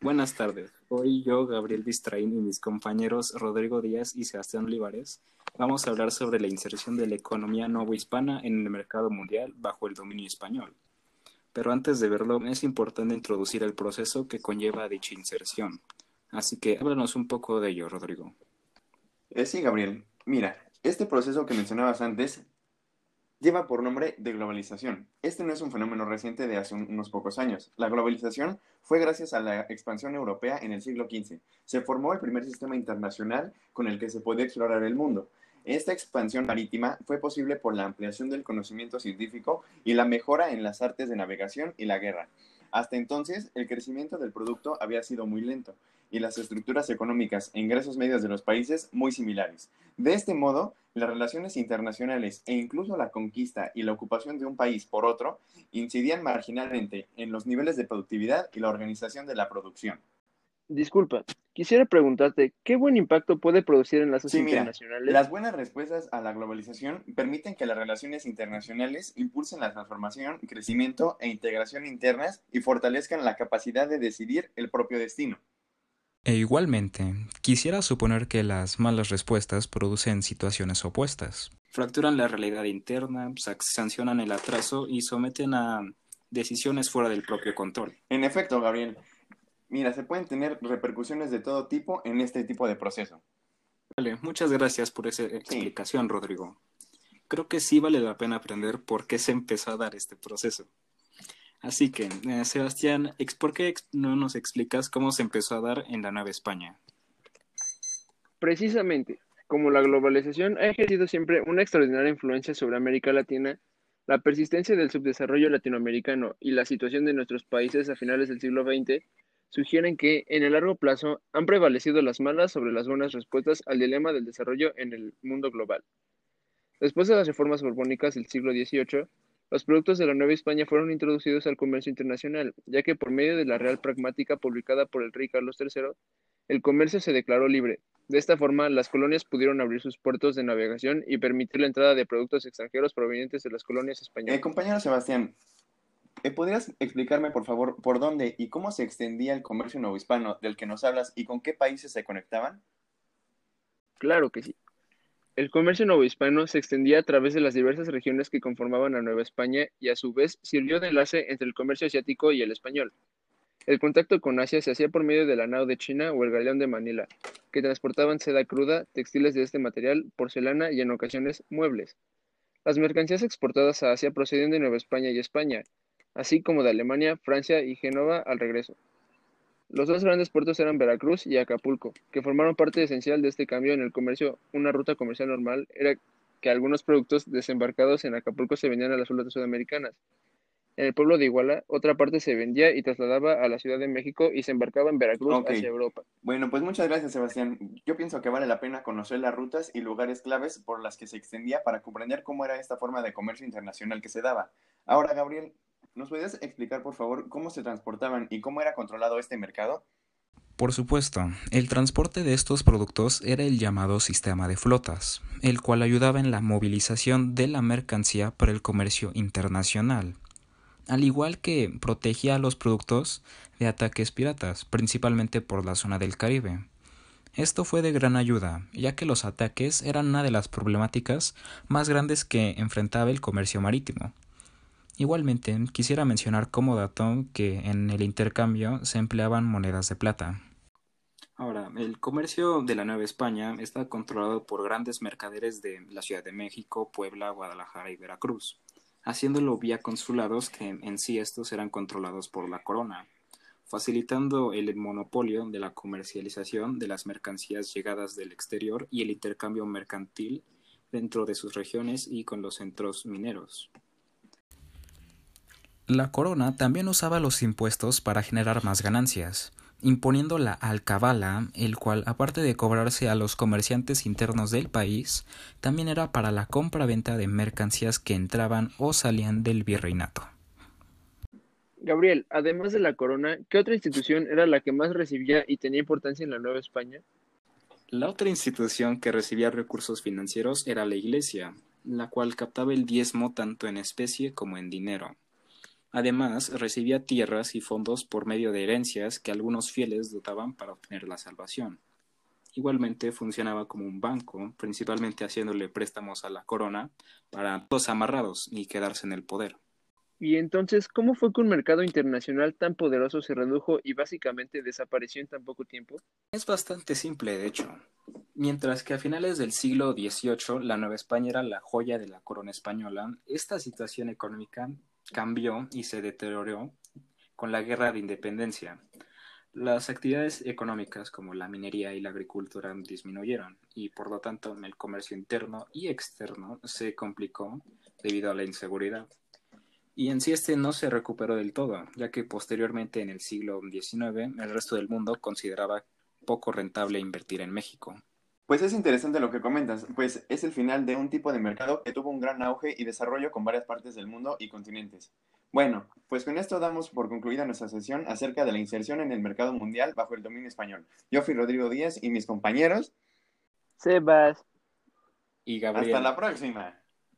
Buenas tardes. Hoy yo, Gabriel Distraín y mis compañeros Rodrigo Díaz y Sebastián Olivares vamos a hablar sobre la inserción de la economía novohispana en el mercado mundial bajo el dominio español. Pero antes de verlo, es importante introducir el proceso que conlleva dicha inserción. Así que háblanos un poco de ello, Rodrigo. Eh, sí, Gabriel. Mira, este proceso que mencionabas antes lleva por nombre de globalización. Este no es un fenómeno reciente de hace unos pocos años. La globalización fue gracias a la expansión europea en el siglo XV. Se formó el primer sistema internacional con el que se podía explorar el mundo. Esta expansión marítima fue posible por la ampliación del conocimiento científico y la mejora en las artes de navegación y la guerra. Hasta entonces, el crecimiento del producto había sido muy lento y las estructuras económicas e ingresos medios de los países muy similares. De este modo, las relaciones internacionales e incluso la conquista y la ocupación de un país por otro incidían marginalmente en los niveles de productividad y la organización de la producción. Disculpa, quisiera preguntarte, ¿qué buen impacto puede producir en las sí, internacionales? las buenas respuestas a la globalización permiten que las relaciones internacionales impulsen la transformación, crecimiento e integración internas y fortalezcan la capacidad de decidir el propio destino. E igualmente, quisiera suponer que las malas respuestas producen situaciones opuestas. Fracturan la realidad interna, sancionan el atraso y someten a decisiones fuera del propio control. En efecto, Gabriel, Mira, se pueden tener repercusiones de todo tipo en este tipo de proceso. Vale, muchas gracias por esa explicación, Rodrigo. Creo que sí vale la pena aprender por qué se empezó a dar este proceso. Así que, eh, Sebastián, ¿por qué no nos explicas cómo se empezó a dar en la Nueva España? Precisamente, como la globalización ha ejercido siempre una extraordinaria influencia sobre América Latina, la persistencia del subdesarrollo latinoamericano y la situación de nuestros países a finales del siglo XX sugieren que, en el largo plazo, han prevalecido las malas sobre las buenas respuestas al dilema del desarrollo en el mundo global. Después de las reformas borbónicas del siglo XVIII, los productos de la Nueva España fueron introducidos al comercio internacional, ya que por medio de la Real Pragmática publicada por el rey Carlos III, el comercio se declaró libre. De esta forma, las colonias pudieron abrir sus puertos de navegación y permitir la entrada de productos extranjeros provenientes de las colonias españolas. Eh, compañero Sebastián, eh, ¿Podrías explicarme, por favor, por dónde y cómo se extendía el comercio novohispano del que nos hablas y con qué países se conectaban? Claro que sí. El comercio novohispano se extendía a través de las diversas regiones que conformaban a Nueva España y a su vez sirvió de enlace entre el comercio asiático y el español. El contacto con Asia se hacía por medio de la nao de China o el galeón de Manila, que transportaban seda cruda, textiles de este material, porcelana y en ocasiones muebles. Las mercancías exportadas a Asia procedían de Nueva España y España, así como de Alemania, Francia y Génova al regreso. Los dos grandes puertos eran Veracruz y Acapulco, que formaron parte esencial de este cambio en el comercio. Una ruta comercial normal era que algunos productos desembarcados en Acapulco se vendían a las flotas sudamericanas. En el pueblo de Iguala, otra parte se vendía y trasladaba a la Ciudad de México y se embarcaba en Veracruz hacia Europa. Bueno, pues muchas gracias, Sebastián. Yo pienso que vale la pena conocer las rutas y lugares claves por las que se extendía para comprender cómo era esta forma de comercio internacional que se daba. Ahora, Gabriel, ¿Nos podrías explicar, por favor, cómo se transportaban y cómo era controlado este mercado? Por supuesto, el transporte de estos productos era el llamado sistema de flotas, el cual ayudaba en la movilización de la mercancía para el comercio internacional, al igual que protegía a los productos de ataques piratas, principalmente por la zona del Caribe. Esto fue de gran ayuda, ya que los ataques eran una de las problemáticas más grandes que enfrentaba el comercio marítimo, Igualmente, quisiera mencionar como dato que en el intercambio se empleaban monedas de plata. Ahora, el comercio de la Nueva España está controlado por grandes mercaderes de la Ciudad de México, Puebla, Guadalajara y Veracruz, haciéndolo vía consulados que en sí estos eran controlados por la corona, facilitando el monopolio de la comercialización de las mercancías llegadas del exterior y el intercambio mercantil dentro de sus regiones y con los centros mineros. La corona también usaba los impuestos para generar más ganancias, imponiendo la alcabala, el cual, aparte de cobrarse a los comerciantes internos del país, también era para la compra-venta de mercancías que entraban o salían del virreinato. Gabriel, además de la corona, ¿qué otra institución era la que más recibía y tenía importancia en la Nueva España? La otra institución que recibía recursos financieros era la Iglesia, la cual captaba el diezmo tanto en especie como en dinero. Además, recibía tierras y fondos por medio de herencias que algunos fieles dotaban para obtener la salvación. Igualmente funcionaba como un banco, principalmente haciéndole préstamos a la corona para todos amarrados y quedarse en el poder. Y entonces, ¿cómo fue que un mercado internacional tan poderoso se redujo y básicamente desapareció en tan poco tiempo? Es bastante simple, de hecho. Mientras que a finales del siglo XVIII la Nueva España era la joya de la corona española, esta situación económica cambió y se deterioró con la Guerra de Independencia. Las actividades económicas como la minería y la agricultura disminuyeron y por lo tanto el comercio interno y externo se complicó debido a la inseguridad. Y en sí este no se recuperó del todo, ya que posteriormente en el siglo XIX el resto del mundo consideraba poco rentable invertir en México. Pues es interesante lo que comentas, pues es el final de un tipo de mercado que tuvo un gran auge y desarrollo con varias partes del mundo y continentes. Bueno, pues con esto damos por concluida nuestra sesión acerca de la inserción en el mercado mundial bajo el dominio español. Yo fui Rodrigo Díaz y mis compañeros. Sebas. Y Gabriel. Hasta la próxima.